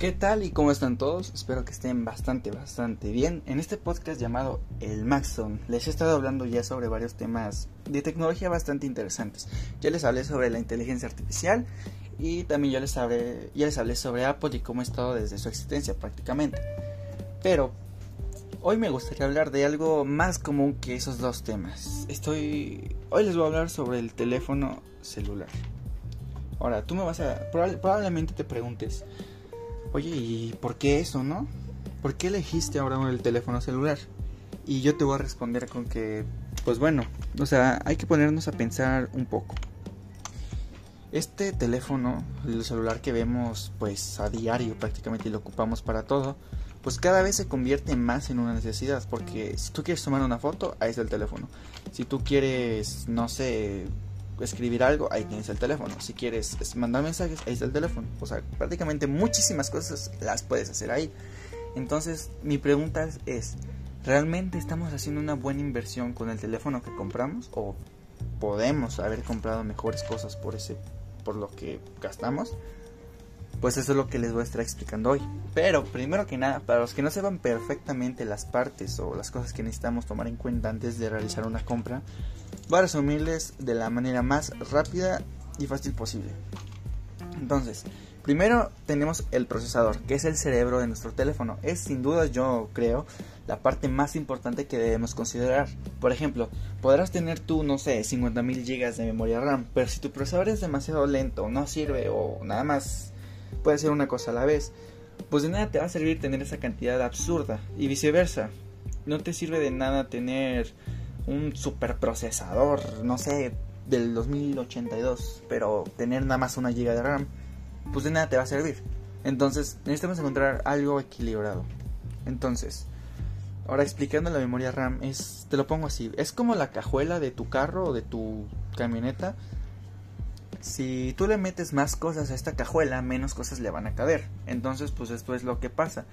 ¿Qué tal y cómo están todos? Espero que estén bastante, bastante bien. En este podcast llamado El Maxon les he estado hablando ya sobre varios temas de tecnología bastante interesantes. Ya les hablé sobre la inteligencia artificial y también ya les hablé, ya les hablé sobre Apple y cómo ha estado desde su existencia prácticamente. Pero hoy me gustaría hablar de algo más común que esos dos temas. Estoy hoy les voy a hablar sobre el teléfono celular. Ahora, tú me vas a probablemente te preguntes oye, ¿y por qué eso, no? ¿Por qué elegiste ahora el teléfono celular? Y yo te voy a responder con que, pues bueno, o sea, hay que ponernos a pensar un poco. Este teléfono, el celular que vemos pues a diario prácticamente y lo ocupamos para todo, pues cada vez se convierte más en una necesidad, porque si tú quieres tomar una foto, ahí está el teléfono. Si tú quieres, no sé, escribir algo, ahí tienes el teléfono. Si quieres mandar mensajes, ahí está el teléfono. O sea, prácticamente muchísimas cosas las puedes hacer ahí. Entonces, mi pregunta es, ¿realmente estamos haciendo una buena inversión con el teléfono que compramos? ¿O podemos haber comprado mejores cosas por ese por lo que gastamos? Pues eso es lo que les voy a estar explicando hoy. Pero primero que nada, para los que no sepan perfectamente las partes o las cosas que necesitamos tomar en cuenta antes de realizar una compra, voy a resumirles de la manera más rápida y fácil posible. Entonces, primero tenemos el procesador, que es el cerebro de nuestro teléfono. Es sin duda, yo creo, la parte más importante que debemos considerar. Por ejemplo, podrás tener tú, no sé, 50.000 GB de memoria RAM, pero si tu procesador es demasiado lento, no sirve o nada más puede ser una cosa a la vez, pues de nada te va a servir tener esa cantidad absurda y viceversa. No te sirve de nada tener un superprocesador, no sé, del 2082, pero tener nada más una giga de RAM, pues de nada te va a servir. Entonces, necesitamos encontrar algo equilibrado. Entonces, ahora explicando la memoria RAM, es, te lo pongo así, es como la cajuela de tu carro o de tu camioneta si tú le metes más cosas a esta cajuela, menos cosas le van a caber. Entonces, pues esto es lo que pasa.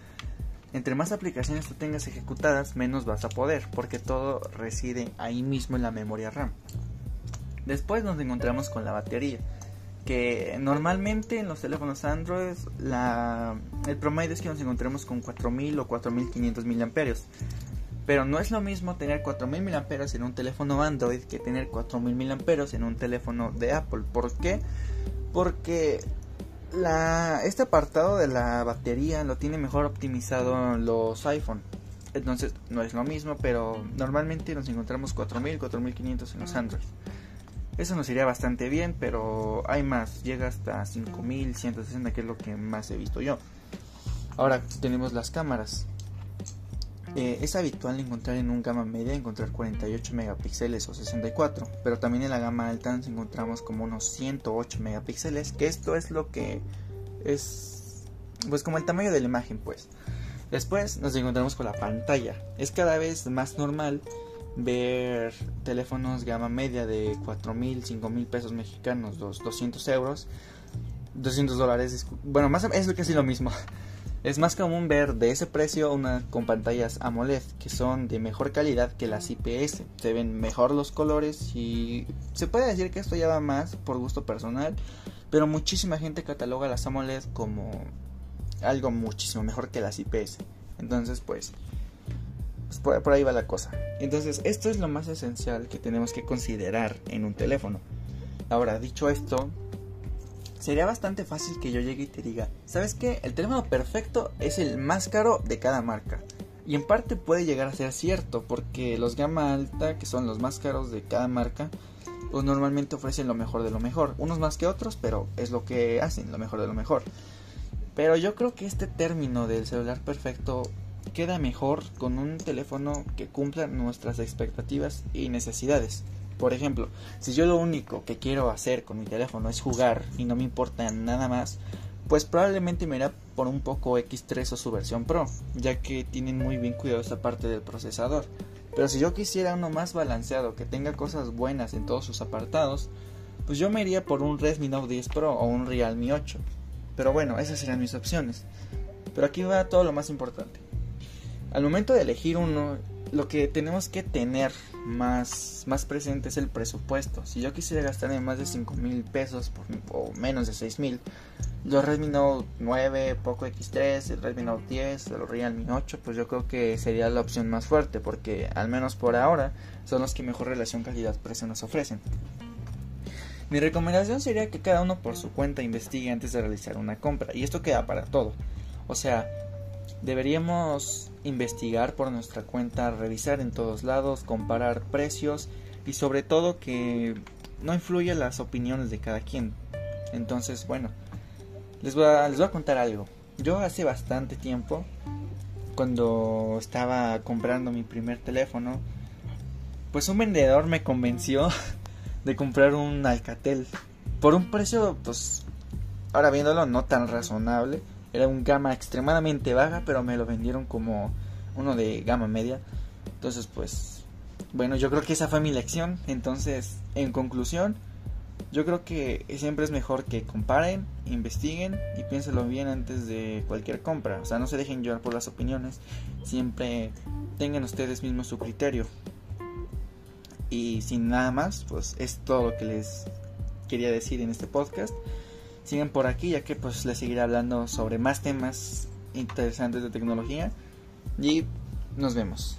Entre más aplicaciones tú tengas ejecutadas, menos vas a poder, porque todo reside ahí mismo en la memoria RAM. Después nos encontramos con la batería, que normalmente en los teléfonos Android el promedio es que nos encontremos con 4000 o 4500 miliamperios. Pero no es lo mismo tener 4000 mAh en un teléfono Android que tener 4000 mAh en un teléfono de Apple. ¿Por qué? Porque la, este apartado de la batería lo tiene mejor optimizado los iPhone. Entonces no es lo mismo, pero normalmente nos encontramos 4000, 4500 en los Android. Eso nos iría bastante bien, pero hay más, llega hasta 5160, que es lo que más he visto yo. Ahora tenemos las cámaras. Eh, es habitual encontrar en un gama media encontrar 48 megapíxeles o 64, pero también en la gama alta nos encontramos como unos 108 megapíxeles, que esto es lo que es pues como el tamaño de la imagen, pues. Después nos encontramos con la pantalla. Es cada vez más normal ver teléfonos gama media de 4 mil, 5 mil pesos mexicanos, 200 euros, 200 dólares, bueno, más es casi lo mismo es más común ver de ese precio una con pantallas AMOLED que son de mejor calidad que las IPS. Se ven mejor los colores y se puede decir que esto ya va más por gusto personal, pero muchísima gente cataloga las AMOLED como algo muchísimo mejor que las IPS. Entonces, pues, pues por, por ahí va la cosa. Entonces, esto es lo más esencial que tenemos que considerar en un teléfono. Ahora, dicho esto, sería bastante fácil que yo llegue y te diga, ¿sabes qué? El teléfono perfecto es el más caro de cada marca. Y en parte puede llegar a ser cierto, porque los gama alta, que son los más caros de cada marca, pues normalmente ofrecen lo mejor de lo mejor. Unos más que otros, pero es lo que hacen, lo mejor de lo mejor. Pero yo creo que este término del celular perfecto queda mejor con un teléfono que cumpla nuestras expectativas y necesidades. Por ejemplo, si yo lo único que quiero hacer con mi teléfono es jugar y no me importa nada más, pues probablemente me irá por un poco X3 o su versión Pro, ya que tienen muy bien cuidado esta parte del procesador. Pero si yo quisiera uno más balanceado, que tenga cosas buenas en todos sus apartados, pues yo me iría por un Redmi Note 10 Pro o un Realme 8. Pero bueno, esas serían mis opciones. Pero aquí va todo lo más importante. Al momento de elegir uno, lo que tenemos que tener más, más presente es el presupuesto. Si yo quisiera gastarme más de 5 mil pesos o menos de 6 mil, los Redmi Note 9, Poco X3, el Redmi Note 10, el Realme 8, pues yo creo que sería la opción más fuerte porque al menos por ahora son los que mejor relación calidad-precio nos ofrecen. Mi recomendación sería que cada uno por su cuenta investigue antes de realizar una compra y esto queda para todo. O sea, Deberíamos investigar por nuestra cuenta, revisar en todos lados, comparar precios y sobre todo que no influya las opiniones de cada quien. Entonces, bueno, les voy a, les voy a contar algo. Yo hace bastante tiempo, cuando estaba comprando mi primer teléfono, pues un vendedor me convenció de comprar un Alcatel por un precio, pues, ahora viéndolo, no tan razonable era un gama extremadamente baja, pero me lo vendieron como uno de gama media. Entonces, pues, bueno, yo creo que esa fue mi lección. Entonces, en conclusión, yo creo que siempre es mejor que comparen, investiguen y piénselo bien antes de cualquier compra. O sea, no se dejen llevar por las opiniones. Siempre tengan ustedes mismos su criterio. Y sin nada más, pues es todo lo que les quería decir en este podcast sigan por aquí ya que pues les seguiré hablando sobre más temas interesantes de tecnología y nos vemos.